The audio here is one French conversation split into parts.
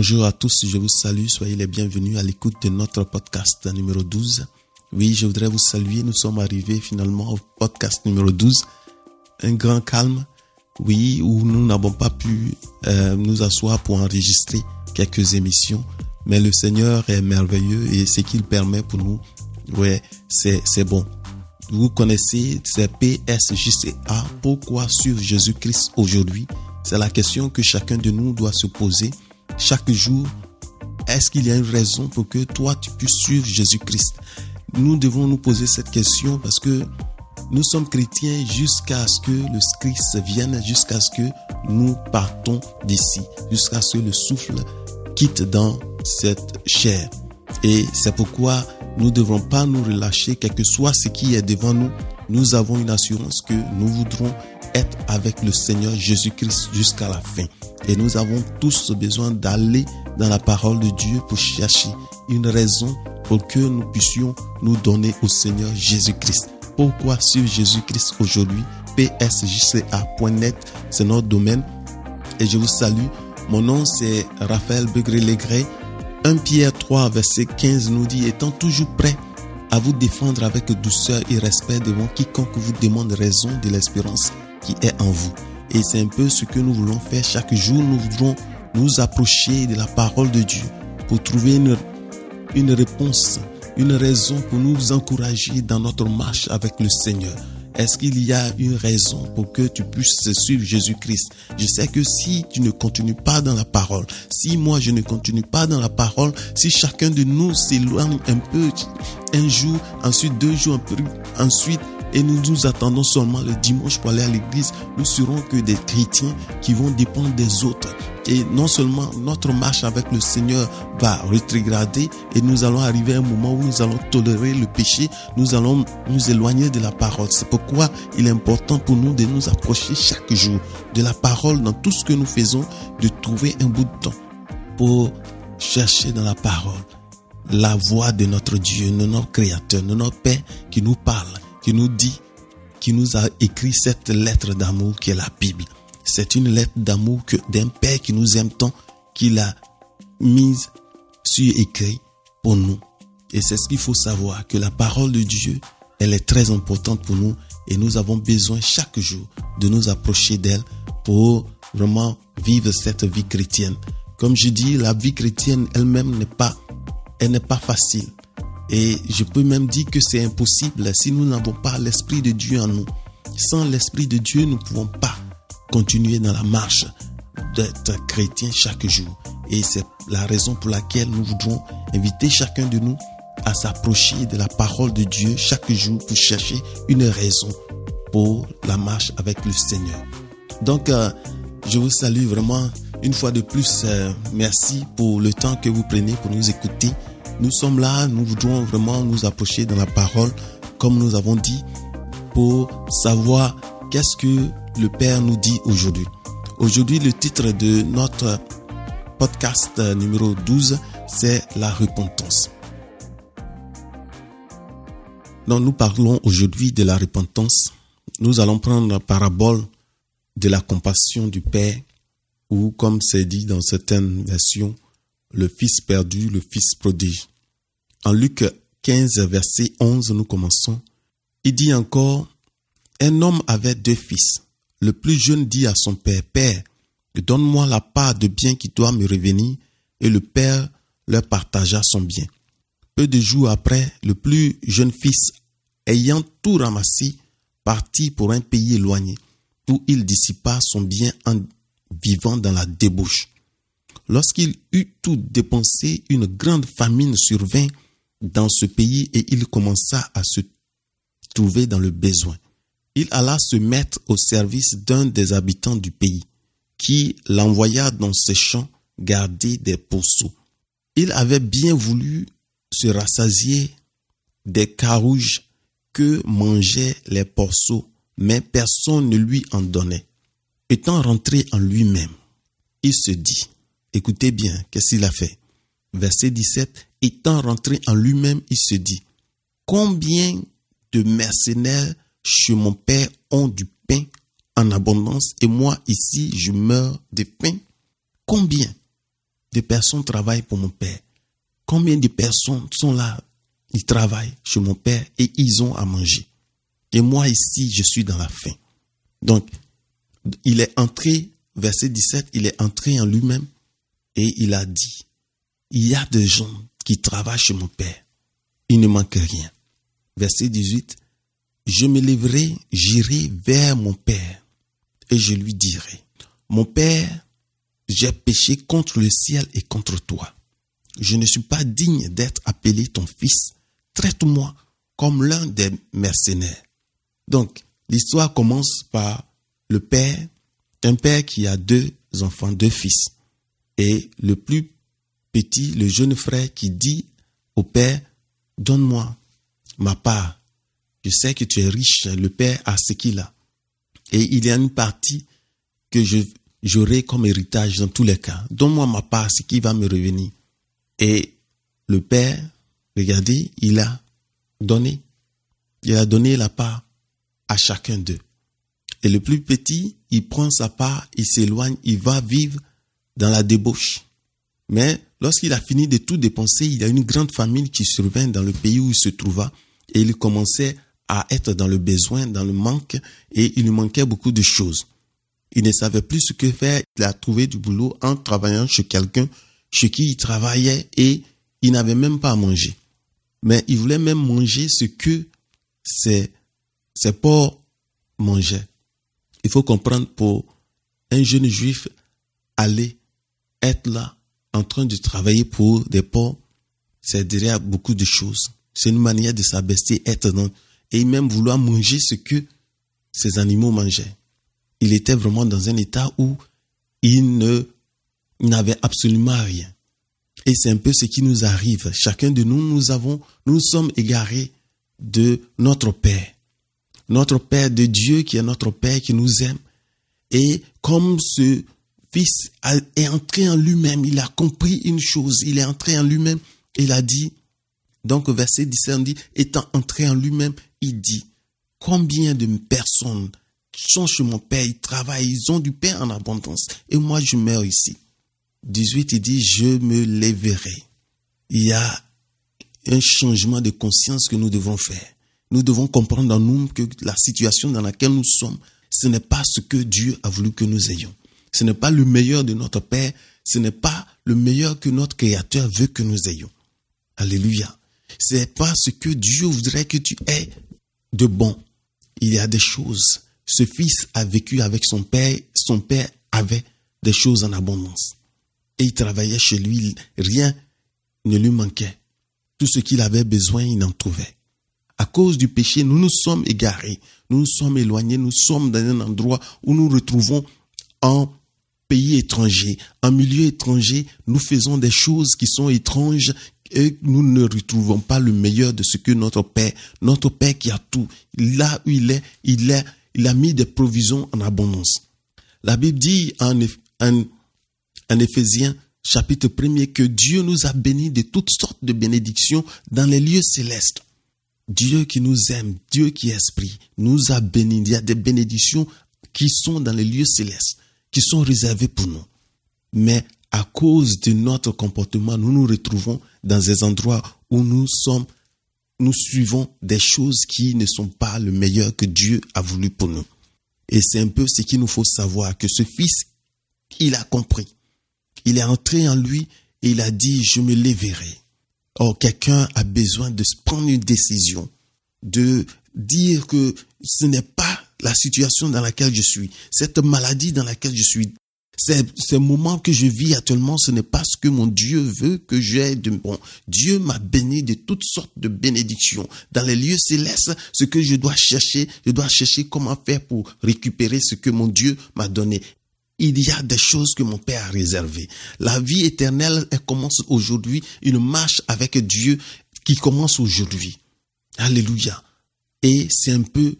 Bonjour à tous, je vous salue, soyez les bienvenus à l'écoute de notre podcast numéro 12. Oui, je voudrais vous saluer, nous sommes arrivés finalement au podcast numéro 12. Un grand calme, oui, où nous n'avons pas pu euh, nous asseoir pour enregistrer quelques émissions, mais le Seigneur est merveilleux et ce qu'il permet pour nous, ouais, c'est, bon. Vous connaissez, c'est PSJCA, pourquoi suivre Jésus-Christ aujourd'hui? C'est la question que chacun de nous doit se poser chaque jour. Est-ce qu'il y a une raison pour que toi tu puisses suivre Jésus-Christ? Nous devons nous poser cette question parce que nous sommes chrétiens jusqu'à ce que le Christ vienne, jusqu'à ce que nous partons d'ici, jusqu'à ce que le souffle quitte dans cette chair. Et c'est pourquoi nous ne devons pas nous relâcher, quel que soit ce qui est devant nous. Nous avons une assurance que nous voudrons être avec le Seigneur Jésus-Christ jusqu'à la fin. Et nous avons tous besoin d'aller dans la parole de Dieu pour chercher une raison pour que nous puissions nous donner au Seigneur Jésus-Christ. Pourquoi sur Jésus-Christ aujourd'hui? Psjca.net, c'est notre domaine. Et je vous salue. Mon nom c'est Raphaël Begré-Légré. 1 Pierre 3 verset 15 nous dit étant toujours prêt à vous défendre avec douceur et respect devant quiconque vous demande raison de l'espérance qui est en vous. Et c'est un peu ce que nous voulons faire chaque jour. Nous voudrons nous approcher de la parole de Dieu pour trouver une, réponse, une raison pour nous encourager dans notre marche avec le Seigneur. Est-ce qu'il y a une raison pour que tu puisses suivre Jésus-Christ? Je sais que si tu ne continues pas dans la parole, si moi je ne continue pas dans la parole, si chacun de nous s'éloigne un peu, un jour, ensuite deux jours, ensuite et nous nous attendons seulement le dimanche pour aller à l'église, nous serons que des chrétiens qui vont dépendre des autres. Et non seulement notre marche avec le Seigneur va rétrograder et nous allons arriver à un moment où nous allons tolérer le péché, nous allons nous éloigner de la parole. C'est pourquoi il est important pour nous de nous approcher chaque jour de la parole dans tout ce que nous faisons, de trouver un bout de temps pour chercher dans la parole la voix de notre Dieu, de notre Créateur, de notre Père qui nous parle qui nous dit, qui nous a écrit cette lettre d'amour qui est la Bible. C'est une lettre d'amour d'un Père qui nous aime tant qu'il a mise sur écrit pour nous. Et c'est ce qu'il faut savoir, que la parole de Dieu, elle est très importante pour nous et nous avons besoin chaque jour de nous approcher d'elle pour vraiment vivre cette vie chrétienne. Comme je dis, la vie chrétienne elle-même n'est pas, elle n'est pas facile. Et je peux même dire que c'est impossible si nous n'avons pas l'Esprit de Dieu en nous. Sans l'Esprit de Dieu, nous ne pouvons pas continuer dans la marche d'être chrétien chaque jour. Et c'est la raison pour laquelle nous voudrons inviter chacun de nous à s'approcher de la parole de Dieu chaque jour pour chercher une raison pour la marche avec le Seigneur. Donc, euh, je vous salue vraiment une fois de plus. Euh, merci pour le temps que vous prenez pour nous écouter. Nous sommes là, nous voudrons vraiment nous approcher dans la parole, comme nous avons dit, pour savoir qu'est-ce que le Père nous dit aujourd'hui. Aujourd'hui, le titre de notre podcast numéro 12, c'est la repentance. Donc, nous parlons aujourd'hui de la repentance. Nous allons prendre la parabole de la compassion du Père, ou comme c'est dit dans certaines versions, le fils perdu, le fils prodige. En Luc 15, verset 11, nous commençons. Il dit encore, un homme avait deux fils. Le plus jeune dit à son père, Père, donne-moi la part de bien qui doit me revenir, et le père leur partagea son bien. Peu de jours après, le plus jeune fils, ayant tout ramassé, partit pour un pays éloigné, où il dissipa son bien en vivant dans la débauche. Lorsqu'il eut tout dépensé, une grande famine survint dans ce pays et il commença à se trouver dans le besoin. Il alla se mettre au service d'un des habitants du pays, qui l'envoya dans ses champs garder des pourceaux. Il avait bien voulu se rassasier des carouges que mangeaient les porceaux, mais personne ne lui en donnait. Étant rentré en lui-même, il se dit, Écoutez bien, qu'est-ce qu'il a fait? Verset 17. Étant rentré en lui-même, il se dit, Combien de mercenaires chez mon père ont du pain en abondance et moi ici je meurs de faim? Combien de personnes travaillent pour mon père? Combien de personnes sont là, ils travaillent chez mon père et ils ont à manger? Et moi ici, je suis dans la faim. Donc, il est entré, verset 17, il est entré en lui-même et il a dit, il y a des gens qui travaillent chez mon père. Il ne manque rien. Verset 18, je me lèverai, j'irai vers mon père et je lui dirai, mon père, j'ai péché contre le ciel et contre toi. Je ne suis pas digne d'être appelé ton fils. Traite-moi comme l'un des mercenaires. Donc, l'histoire commence par le père, un père qui a deux enfants, deux fils. Et le plus petit, le jeune frère qui dit au père, donne-moi ma part. Je sais que tu es riche, le père a ce qu'il a. Et il y a une partie que je, j'aurai comme héritage dans tous les cas. Donne-moi ma part, ce qui va me revenir. Et le père, regardez, il a donné. Il a donné la part à chacun d'eux. Et le plus petit, il prend sa part, il s'éloigne, il va vivre dans la débauche. Mais lorsqu'il a fini de tout dépenser, il y a une grande famille qui survint dans le pays où il se trouva et il commençait à être dans le besoin, dans le manque et il lui manquait beaucoup de choses. Il ne savait plus ce que faire. Il a trouvé du boulot en travaillant chez quelqu'un chez qui il travaillait et il n'avait même pas à manger. Mais il voulait même manger ce que ses, ses porcs mangeaient. Il faut comprendre pour un jeune juif aller être là en train de travailler pour des porcs, c'est derrière beaucoup de choses. C'est une manière de s'abaisser, être dans, et même vouloir manger ce que ces animaux mangeaient. Il était vraiment dans un état où il n'avait absolument rien. Et c'est un peu ce qui nous arrive. Chacun de nous, nous avons, nous sommes égarés de notre Père. Notre Père de Dieu qui est notre Père qui nous aime. Et comme ce Fils est entré en lui-même, il a compris une chose, il est entré en lui-même, il a dit, donc verset 17, on dit, étant entré en lui-même, il dit, combien de personnes sont chez mon Père, ils travaillent, ils ont du pain en abondance, et moi je meurs ici. 18, il dit, je me lèverai. Il y a un changement de conscience que nous devons faire. Nous devons comprendre en nous que la situation dans laquelle nous sommes, ce n'est pas ce que Dieu a voulu que nous ayons. Ce n'est pas le meilleur de notre Père, ce n'est pas le meilleur que notre Créateur veut que nous ayons. Alléluia. Ce n'est pas ce que Dieu voudrait que tu aies de bon. Il y a des choses. Ce fils a vécu avec son père, son père avait des choses en abondance et il travaillait chez lui, rien ne lui manquait. Tout ce qu'il avait besoin, il en trouvait. À cause du péché, nous nous sommes égarés, nous nous sommes éloignés, nous sommes dans un endroit où nous retrouvons en pays étranger, en milieu étranger, nous faisons des choses qui sont étranges et nous ne retrouvons pas le meilleur de ce que notre Père, notre Père qui a tout, là où il est, il, a mis des provisions en abondance. La Bible dit en, en en Éphésiens chapitre 1 que Dieu nous a bénis de toutes sortes de bénédictions dans les lieux célestes. Dieu qui nous aime, Dieu qui esprit, nous a bénis. Il y a des bénédictions qui sont dans les lieux célestes, qui sont réservées pour nous. Mais à cause de notre comportement, nous nous retrouvons dans des endroits où nous sommes, nous suivons des choses qui ne sont pas le meilleur que Dieu a voulu pour nous. Et c'est un peu ce qu'il nous faut savoir, que ce fils, il a compris il est entré en lui et il a dit, je me lèverai. Or, quelqu'un a besoin de prendre une décision, de dire que ce n'est pas la situation dans laquelle je suis, cette maladie dans laquelle je suis, ces, moments que je vis actuellement, ce n'est pas ce que mon Dieu veut que j'ai de bon. Dieu m'a béni de toutes sortes de bénédictions. Dans les lieux célestes, ce que je dois chercher, je dois chercher comment faire pour récupérer ce que mon Dieu m'a donné il y a des choses que mon Père a réservées. La vie éternelle, elle commence aujourd'hui, une marche avec Dieu qui commence aujourd'hui. Alléluia. Et c'est un peu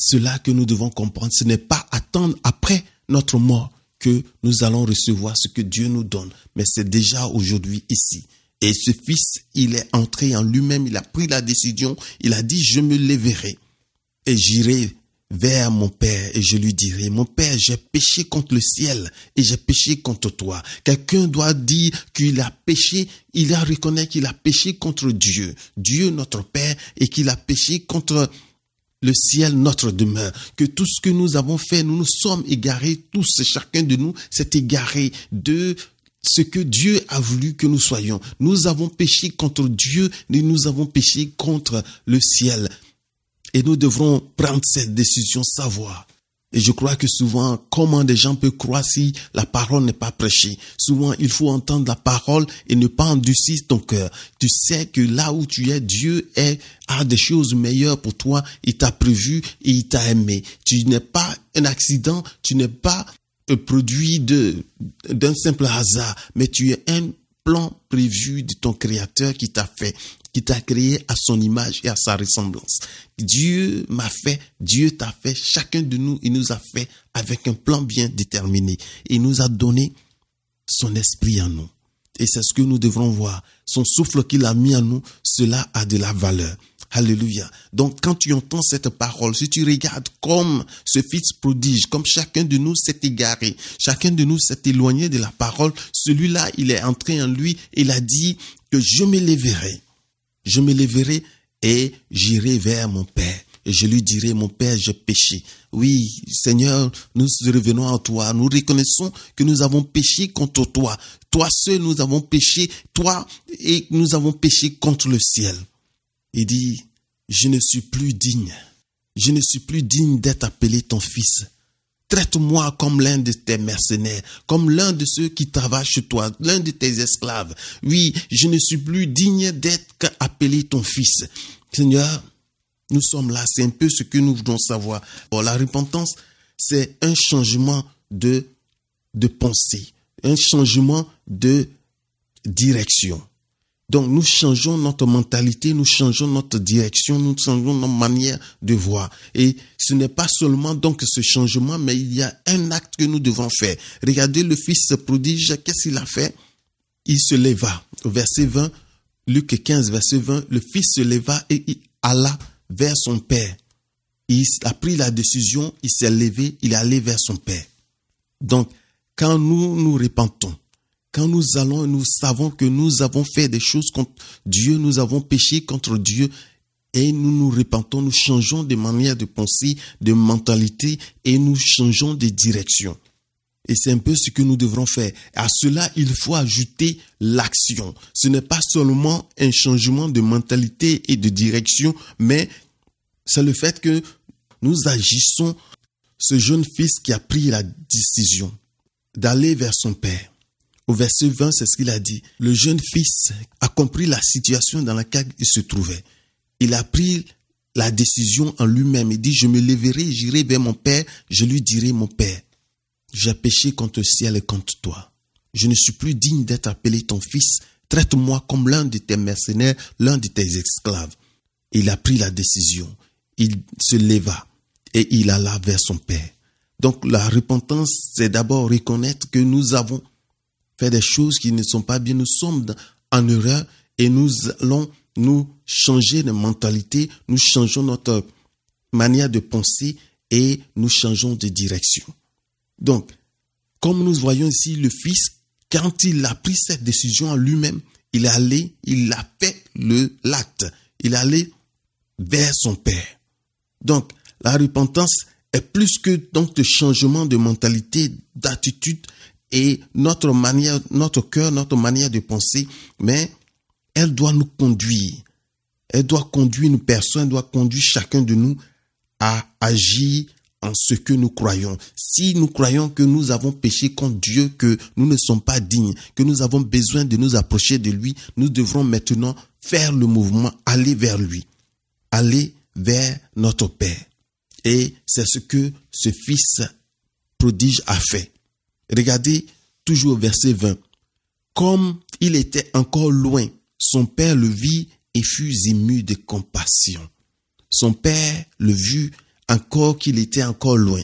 cela que nous devons comprendre. Ce n'est pas attendre après notre mort que nous allons recevoir ce que Dieu nous donne, mais c'est déjà aujourd'hui ici. Et ce fils, il est entré en lui-même, il a pris la décision, il a dit, je me lèverai et j'irai vers mon Père et je lui dirai, mon Père, j'ai péché contre le ciel et j'ai péché contre toi. Quelqu'un doit dire qu'il a péché, il a reconnu qu'il a péché contre Dieu, Dieu notre Père, et qu'il a péché contre le ciel, notre demeure, que tout ce que nous avons fait, nous nous sommes égarés, tous, chacun de nous s'est égaré de ce que Dieu a voulu que nous soyons. Nous avons péché contre Dieu nous avons péché contre le ciel. Et nous devrons prendre cette décision, savoir. Et je crois que souvent, comment des gens peuvent croire si la parole n'est pas prêchée Souvent, il faut entendre la parole et ne pas endurcir ton cœur. Tu sais que là où tu es, Dieu est, a des choses meilleures pour toi. Il t'a prévu et il t'a aimé. Tu n'es pas un accident, tu n'es pas un produit d'un simple hasard, mais tu es un plan prévu de ton créateur qui t'a fait qui t'a créé à son image et à sa ressemblance. Dieu m'a fait, Dieu t'a fait, chacun de nous, il nous a fait avec un plan bien déterminé. Il nous a donné son esprit en nous. Et c'est ce que nous devrons voir. Son souffle qu'il a mis en nous, cela a de la valeur. Alléluia. Donc quand tu entends cette parole, si tu regardes comme ce fils prodige, comme chacun de nous s'est égaré, chacun de nous s'est éloigné de la parole, celui-là, il est entré en lui il a dit que je m'élèverai je me lèverai et j'irai vers mon Père. Et je lui dirai, mon Père, j'ai péché. Oui, Seigneur, nous revenons à toi. Nous reconnaissons que nous avons péché contre toi. Toi seul, nous avons péché. Toi, et nous avons péché contre le ciel. Il dit, je ne suis plus digne. Je ne suis plus digne d'être appelé ton fils. Traite-moi comme l'un de tes mercenaires, comme l'un de ceux qui travaillent chez toi, l'un de tes esclaves. Oui, je ne suis plus digne d'être appelé ton fils. Seigneur, nous sommes là, c'est un peu ce que nous voulons savoir. la repentance, c'est un changement de, de pensée, un changement de direction. Donc nous changeons notre mentalité, nous changeons notre direction, nous changeons notre manière de voir. Et ce n'est pas seulement donc ce changement, mais il y a un acte que nous devons faire. Regardez le fils prodige, qu'est-ce qu'il a fait? Il se leva. Verset 20, Luc 15, verset 20, le fils se leva et il alla vers son père. Il a pris la décision, il s'est levé, il est allé vers son père. Donc, quand nous nous repentons, quand nous allons, nous savons que nous avons fait des choses contre Dieu, nous avons péché contre Dieu et nous nous repentons, nous changeons de manière de penser, de mentalité et nous changeons de direction. Et c'est un peu ce que nous devrons faire. À cela, il faut ajouter l'action. Ce n'est pas seulement un changement de mentalité et de direction, mais c'est le fait que nous agissons ce jeune fils qui a pris la décision d'aller vers son père au verset 20, c'est ce qu'il a dit. Le jeune fils a compris la situation dans laquelle il se trouvait. Il a pris la décision en lui-même. Il dit, je me lèverai, j'irai vers mon père, je lui dirai, mon père, j'ai péché contre le ciel et contre toi. Je ne suis plus digne d'être appelé ton fils. Traite-moi comme l'un de tes mercenaires, l'un de tes esclaves. Il a pris la décision. Il se leva et il alla vers son père. Donc la repentance, c'est d'abord reconnaître que nous avons faire des choses qui ne sont pas bien. Nous sommes en erreur et nous allons nous changer de mentalité, nous changeons notre manière de penser et nous changeons de direction. Donc, comme nous voyons ici, le Fils, quand il a pris cette décision en lui-même, il est il a fait le l'acte, il est allé vers son Père. Donc, la repentance est plus que donc le changement de mentalité, d'attitude, et notre manière, notre cœur, notre manière de penser, mais elle doit nous conduire. Elle doit conduire une personne, elle doit conduire chacun de nous à agir en ce que nous croyons. Si nous croyons que nous avons péché contre Dieu, que nous ne sommes pas dignes, que nous avons besoin de nous approcher de lui, nous devrons maintenant faire le mouvement, aller vers lui, aller vers notre Père. Et c'est ce que ce Fils prodige a fait. Regardez toujours verset 20. Comme il était encore loin, son père le vit et fut ému de compassion. Son père le vit encore qu'il était encore loin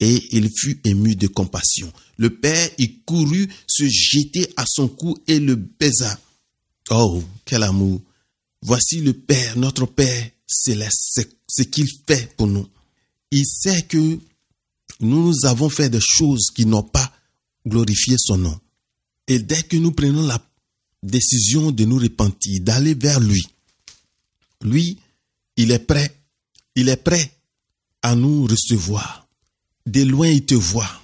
et il fut ému de compassion. Le père y courut se jeter à son cou et le baisa. Oh, quel amour. Voici le Père, notre Père céleste, ce qu'il fait pour nous. il sait que nous avons fait des choses qui n'ont pas glorifié son nom. Et dès que nous prenons la décision de nous repentir, d'aller vers lui, lui, il est prêt, il est prêt à nous recevoir. De loin, il te voit.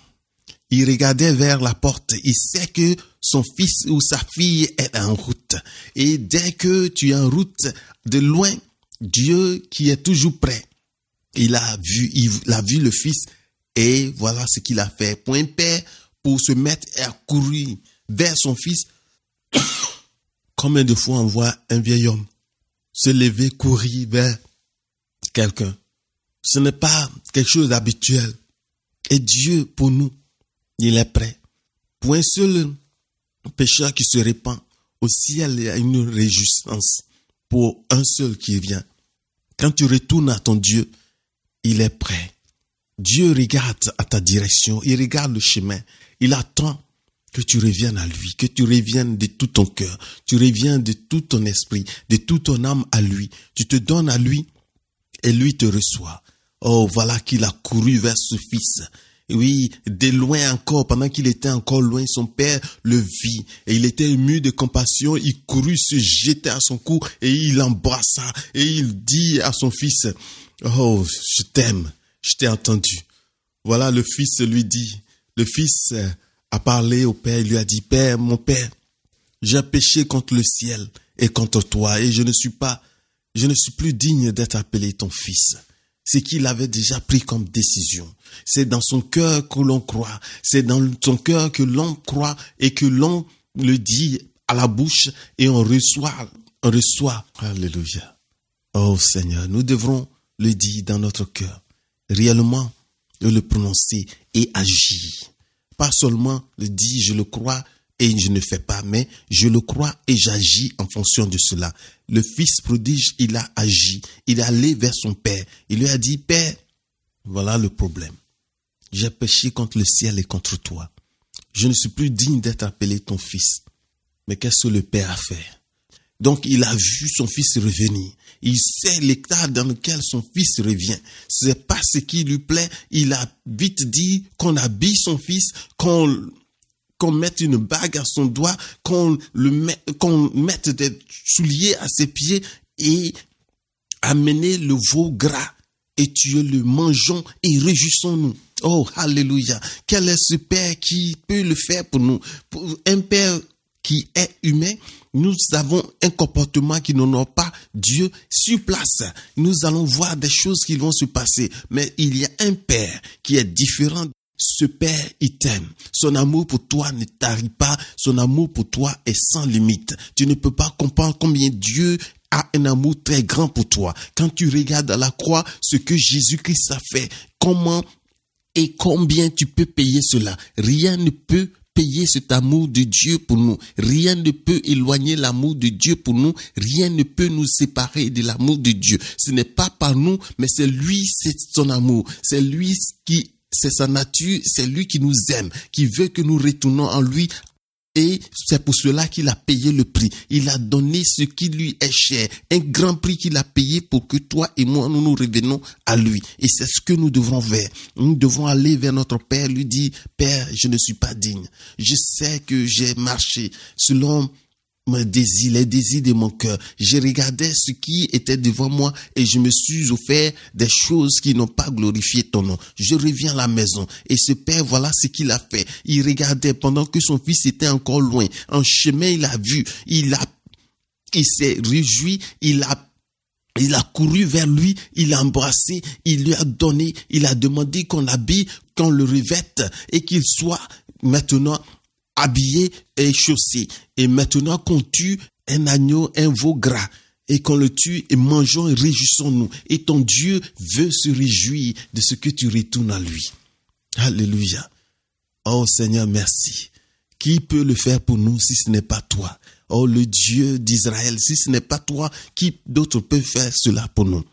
Il regardait vers la porte. Il sait que son fils ou sa fille est en route. Et dès que tu es en route, de loin, Dieu qui est toujours prêt, il a vu, il a vu le fils et voilà ce qu'il a fait. Point père pour se mettre à courir vers son fils. Combien de fois on voit un vieil homme se lever, courir vers quelqu'un? Ce n'est pas quelque chose d'habituel. Et Dieu, pour nous, il est prêt. Pour un seul pécheur qui se répand, au ciel, il y a une réjouissance pour un seul qui vient. Quand tu retournes à ton Dieu, il est prêt. Dieu regarde à ta direction, il regarde le chemin, il attend que tu reviennes à lui, que tu reviennes de tout ton cœur, tu reviens de tout ton esprit, de toute ton âme à lui. Tu te donnes à lui et lui te reçoit. Oh, voilà qu'il a couru vers ce fils. Oui, de loin encore, pendant qu'il était encore loin, son père le vit et il était ému de compassion. Il courut se jeter à son cou et il l'embrassa et il dit à son fils, Oh, je t'aime, je t'ai entendu. Voilà, le fils lui dit, le fils a parlé au Père, il lui a dit, Père, mon Père, j'ai péché contre le ciel et contre toi, et je ne suis pas, je ne suis plus digne d'être appelé ton fils. C'est qu'il avait déjà pris comme décision. C'est dans son cœur que l'on croit. C'est dans son cœur que l'on croit et que l'on le dit à la bouche et on reçoit, on reçoit. Alléluia. Oh Seigneur, nous devrons le dire dans notre cœur. Réellement, le prononcer et agir. Pas seulement le dire, je le crois et je ne fais pas, mais je le crois et j'agis en fonction de cela. Le fils prodige, il a agi. Il est allé vers son père. Il lui a dit, Père, voilà le problème. J'ai péché contre le ciel et contre toi. Je ne suis plus digne d'être appelé ton fils. Mais qu'est-ce que le père a fait? Donc il a vu son fils revenir. Il sait l'état dans lequel son fils revient. C'est pas ce qui lui plaît. Il a vite dit qu'on habille son fils, qu'on qu'on mette une bague à son doigt, qu'on le qu'on mette des souliers à ses pieds et amener le veau gras et tuer le mangeons et réjouissons-nous. Oh, alléluia. Quel est ce Père qui peut le faire pour nous? Un Père qui est humain, nous avons un comportement qui n'honore pas Dieu sur place. Nous allons voir des choses qui vont se passer. Mais il y a un Père qui est différent. Ce Père, il t'aime. Son amour pour toi ne t'arrive pas. Son amour pour toi est sans limite. Tu ne peux pas comprendre combien Dieu a un amour très grand pour toi. Quand tu regardes à la croix ce que Jésus-Christ a fait, comment et combien tu peux payer cela? Rien ne peut cet amour de Dieu pour nous. Rien ne peut éloigner l'amour de Dieu pour nous. Rien ne peut nous séparer de l'amour de Dieu. Ce n'est pas par nous, mais c'est lui, c'est son amour. C'est lui qui c'est sa nature, c'est lui qui nous aime, qui veut que nous retournons en lui et c'est pour cela qu'il a payé le prix. Il a donné ce qui lui est cher. Un grand prix qu'il a payé pour que toi et moi, nous nous revenons à lui. Et c'est ce que nous devrons faire. Nous devons aller vers notre Père, lui dire, Père, je ne suis pas digne. Je sais que j'ai marché selon mes désirs, les désirs de mon cœur. Je regardais ce qui était devant moi et je me suis offert des choses qui n'ont pas glorifié ton nom. Je reviens à la maison et ce père, voilà ce qu'il a fait. Il regardait pendant que son fils était encore loin. En chemin, il a vu, il a, il s'est réjoui, il a il a couru vers lui, il l'a embrassé, il lui a donné, il a demandé qu'on l'habille, qu'on le revête et qu'il soit maintenant habillé et chaussé. Et maintenant qu'on tue un agneau, un veau gras, et qu'on le tue et mangeons et réjouissons-nous. Et ton Dieu veut se réjouir de ce que tu retournes à lui. Alléluia. Oh Seigneur, merci. Qui peut le faire pour nous si ce n'est pas toi? Oh le Dieu d'Israël, si ce n'est pas toi, qui d'autre peut faire cela pour nous?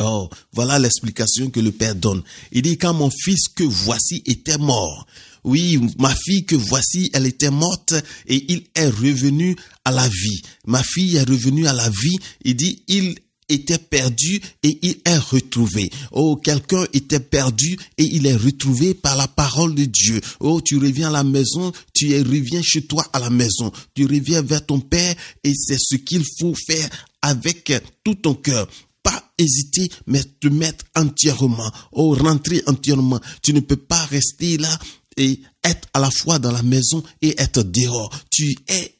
Oh, voilà l'explication que le Père donne. Il dit, quand mon fils que voici était mort, oui, ma fille que voici, elle était morte et il est revenu à la vie. Ma fille est revenue à la vie. Il dit, il était perdu et il est retrouvé. Oh, quelqu'un était perdu et il est retrouvé par la parole de Dieu. Oh, tu reviens à la maison, tu reviens chez toi à la maison, tu reviens vers ton Père et c'est ce qu'il faut faire avec tout ton cœur pas hésiter, mais te mettre entièrement, oh, rentrer entièrement. Tu ne peux pas rester là et être à la fois dans la maison et être dehors. Tu es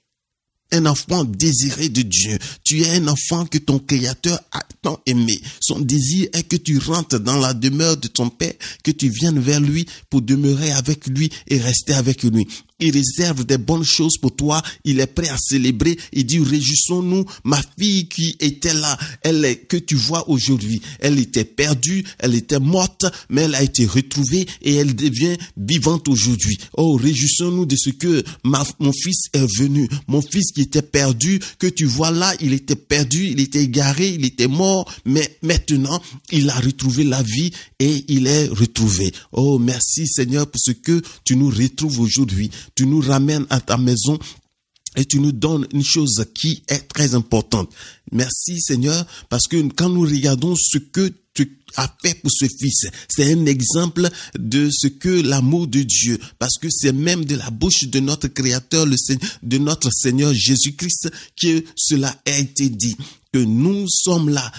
un enfant désiré de Dieu. Tu es un enfant que ton Créateur a tant aimé. Son désir est que tu rentres dans la demeure de ton Père, que tu viennes vers lui pour demeurer avec lui et rester avec lui. Il réserve des bonnes choses pour toi. Il est prêt à célébrer. Il dit, réjouissons-nous. Ma fille qui était là, elle est, que tu vois aujourd'hui, elle était perdue, elle était morte, mais elle a été retrouvée et elle devient vivante aujourd'hui. Oh, réjouissons-nous de ce que mon fils est venu. Mon fils qui était perdu, que tu vois là, il était perdu, il était égaré, il était mort, mais maintenant, il a retrouvé la vie et il est retrouvé. Oh, merci Seigneur pour ce que tu nous retrouves aujourd'hui tu nous ramènes à ta maison et tu nous donnes une chose qui est très importante. Merci Seigneur, parce que quand nous regardons ce que tu as fait pour ce fils, c'est un exemple de ce que l'amour de Dieu, parce que c'est même de la bouche de notre Créateur, le de notre Seigneur Jésus-Christ, que cela a été dit, que nous sommes là,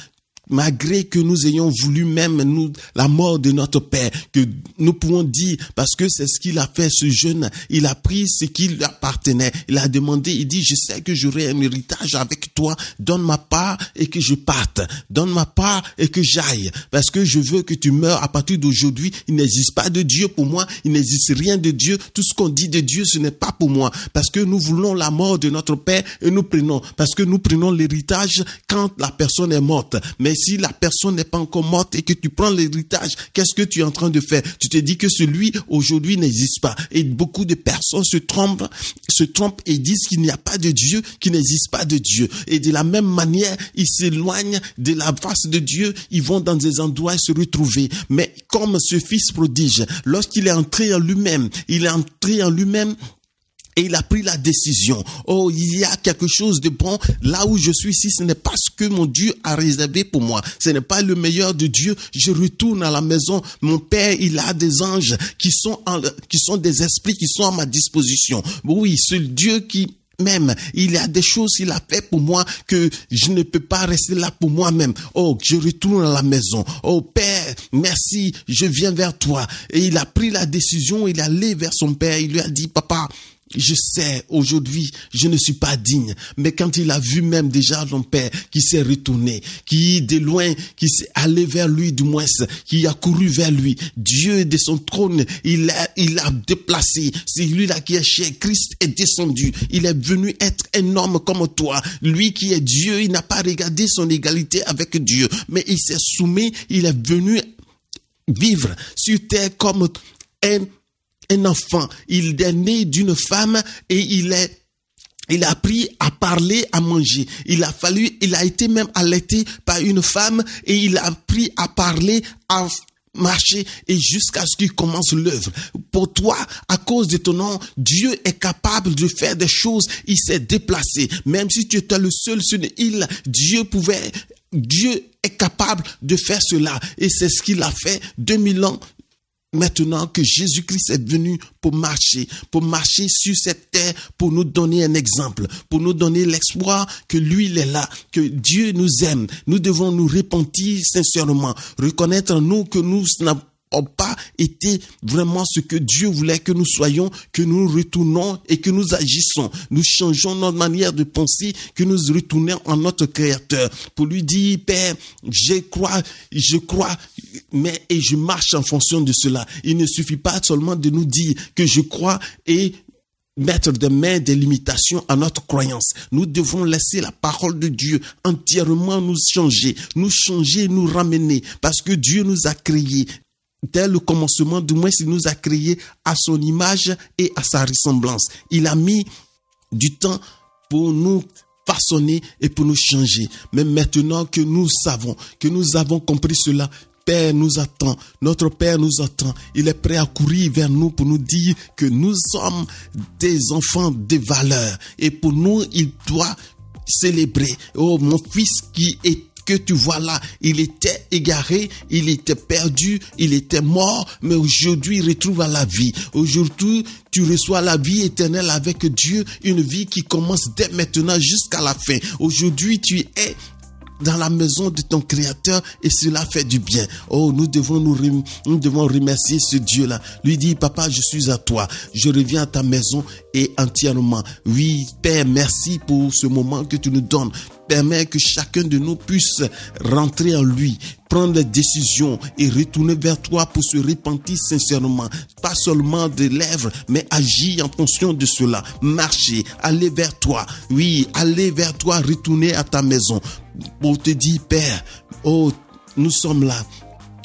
malgré que nous ayons voulu même nous la mort de notre père, que nous pouvons dire parce que c'est ce qu'il a fait ce jeune, il a pris ce qui lui appartenait, il a demandé, il dit je sais que j'aurai un héritage avec toi, donne ma part et que je parte, donne ma part et que j'aille. Parce que je veux que tu meurs. À partir d'aujourd'hui, il n'existe pas de Dieu pour moi, il n'existe rien de Dieu, tout ce qu'on dit de Dieu ce n'est pas pour moi. Parce que nous voulons la mort de notre père et nous prenons. Parce que nous prenons l'héritage quand la personne est morte. Mais si la personne n'est pas encore morte et que tu prends l'héritage, qu'est-ce que tu es en train de faire? Tu te dis que celui aujourd'hui n'existe pas. Et beaucoup de personnes se trompent, se trompent et disent qu'il n'y a pas de Dieu, qu'il n'existe pas de Dieu. Et de la même manière, ils s'éloignent de la face de Dieu, ils vont dans des endroits se retrouver. Mais comme ce fils prodige, lorsqu'il est entré en lui-même, il est entré en lui-même et il a pris la décision. Oh, il y a quelque chose de bon. Là où je suis ici, ce n'est pas ce que mon Dieu a réservé pour moi. Ce n'est pas le meilleur de Dieu. Je retourne à la maison. Mon Père, il a des anges qui sont, des esprits qui sont à ma disposition. Oui, ce Dieu qui même. Il a des choses qu'il a fait pour moi que je ne peux pas rester là pour moi-même. Oh, je retourne à la maison. Oh, Père, merci, je viens vers toi. Et il a pris la décision, il est allé vers son Père, il lui a dit, papa, je sais, aujourd'hui, je ne suis pas digne. Mais quand il a vu même déjà son père qui s'est retourné, qui de loin, qui s'est allé vers lui du moins, qui a couru vers lui, Dieu de son trône, il a, il a déplacé. C'est lui là qui est cher. Christ est descendu. Il est venu être un homme comme toi. Lui qui est Dieu, il n'a pas regardé son égalité avec Dieu, mais il s'est soumis, il est venu vivre sur terre comme un un enfant. Il est né d'une femme et il est il a appris à parler, à manger. Il a fallu, il a été même allaité par une femme et il a appris à parler, à marcher et jusqu'à ce qu'il commence l'œuvre. Pour toi, à cause de ton nom, Dieu est capable de faire des choses. Il s'est déplacé. Même si tu étais le seul sur une île, Dieu pouvait, Dieu est capable de faire cela. Et c'est ce qu'il a fait 2000 ans Maintenant que Jésus-Christ est venu pour marcher, pour marcher sur cette terre, pour nous donner un exemple, pour nous donner l'espoir que lui, il est là, que Dieu nous aime. Nous devons nous repentir sincèrement, reconnaître nous que nous n'ont pas été vraiment ce que Dieu voulait que nous soyons, que nous retournons et que nous agissons. Nous changeons notre manière de penser, que nous retournons en notre Créateur pour lui dire, Père, je crois, je crois, mais et je marche en fonction de cela. Il ne suffit pas seulement de nous dire que je crois et mettre des mains des limitations à notre croyance. Nous devons laisser la parole de Dieu entièrement nous changer, nous changer, nous ramener, parce que Dieu nous a créés dès le commencement, du moins, il nous a créés à son image et à sa ressemblance. Il a mis du temps pour nous façonner et pour nous changer. Mais maintenant que nous savons, que nous avons compris cela, Père nous attend, notre Père nous attend. Il est prêt à courir vers nous pour nous dire que nous sommes des enfants de valeur. Et pour nous, il doit célébrer. Oh, mon fils qui est tu vois là, il était égaré, il était perdu, il était mort, mais aujourd'hui il retrouve la vie. Aujourd'hui, tu reçois la vie éternelle avec Dieu, une vie qui commence dès maintenant jusqu'à la fin. Aujourd'hui, tu es dans la maison de ton créateur et cela fait du bien. Oh, nous devons nous, remercier ce Dieu-là. Lui dit, papa, je suis à toi. Je reviens à ta maison et entièrement. Oui, Père, merci pour ce moment que tu nous donnes. Permets que chacun de nous puisse rentrer en lui, prendre des décisions et retourner vers toi pour se repentir sincèrement. Pas seulement des lèvres, mais agir en fonction de cela. Marcher, aller vers toi. Oui, aller vers toi, retourner à ta maison pour te dire, Père, oh, nous sommes là.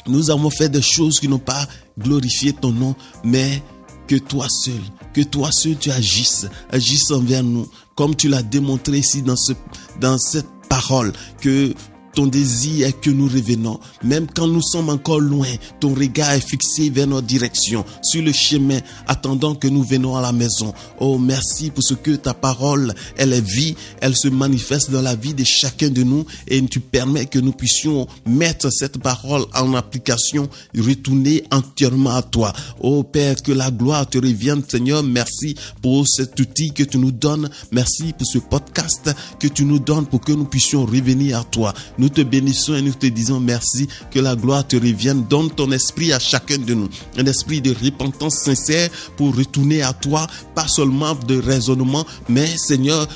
Nous avons fait des choses qui n'ont pas glorifié ton nom, mais que toi seul, que toi seul tu agisses, agisses envers nous, comme tu l'as démontré ici dans, ce, dans cette parole, que ton désir est que nous revenons. Même quand nous sommes encore loin, ton regard est fixé vers notre direction, sur le chemin, attendant que nous venons à la maison. Oh, merci pour ce que ta parole, elle est vie, elle se manifeste dans la vie de chacun de nous et tu permets que nous puissions mettre cette parole en application, retourner entièrement à toi. Oh Père, que la gloire te revienne, Seigneur. Merci pour cet outil que tu nous donnes. Merci pour ce podcast que tu nous donnes pour que nous puissions revenir à toi. Te bénissons et nous te disons merci, que la gloire te revienne. Donne ton esprit à chacun de nous. Un esprit de repentance sincère pour retourner à toi, pas seulement de raisonnement, mais Seigneur,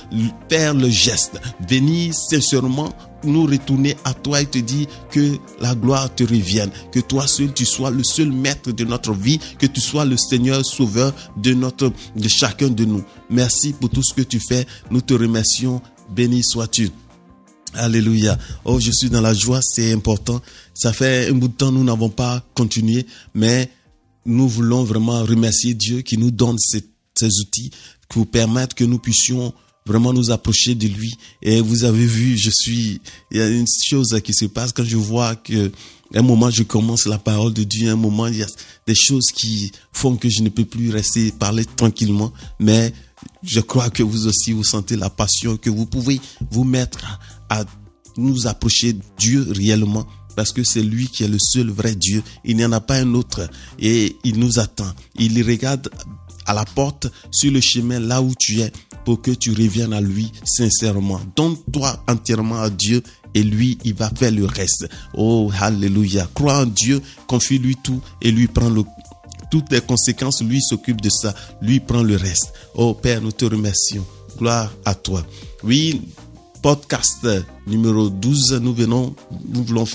faire le geste. Venir sincèrement nous retourner à toi et te dire que la gloire te revienne, que toi seul tu sois le seul maître de notre vie, que tu sois le Seigneur sauveur de notre de chacun de nous. Merci pour tout ce que tu fais. Nous te remercions. Béni sois-tu. Alléluia. Oh, je suis dans la joie, c'est important. Ça fait un bout de temps, nous n'avons pas continué, mais nous voulons vraiment remercier Dieu qui nous donne ces, outils pour permettre que nous puissions vraiment nous approcher de lui. Et vous avez vu, je suis, il y a une chose qui se passe quand je vois que un moment je commence la parole de Dieu, un moment il y a des choses qui font que je ne peux plus rester parler tranquillement, mais je crois que vous aussi vous sentez la passion, que vous pouvez vous mettre à nous approcher Dieu réellement parce que c'est lui qui est le seul vrai Dieu. Il n'y en a pas un autre et il nous attend. Il regarde à la porte sur le chemin là où tu es pour que tu reviennes à lui sincèrement. Donne-toi entièrement à Dieu et lui, il va faire le reste. Oh, alléluia. Crois en Dieu, confie-lui tout et lui prend le, toutes les conséquences, lui s'occupe de ça, lui prend le reste. Oh Père, nous te remercions. Gloire à toi. Oui, podcast numéro 12, nous venons, nous voulons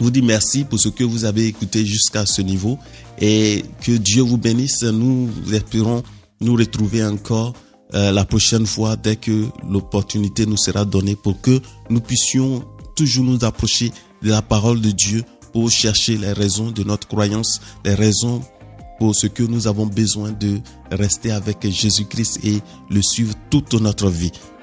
vous dire merci pour ce que vous avez écouté jusqu'à ce niveau et que Dieu vous bénisse. Nous espérons nous retrouver encore euh, la prochaine fois dès que l'opportunité nous sera donnée pour que nous puissions toujours nous approcher de la parole de Dieu pour chercher les raisons de notre croyance, les raisons pour ce que nous avons besoin de rester avec Jésus-Christ et le suivre toute notre vie.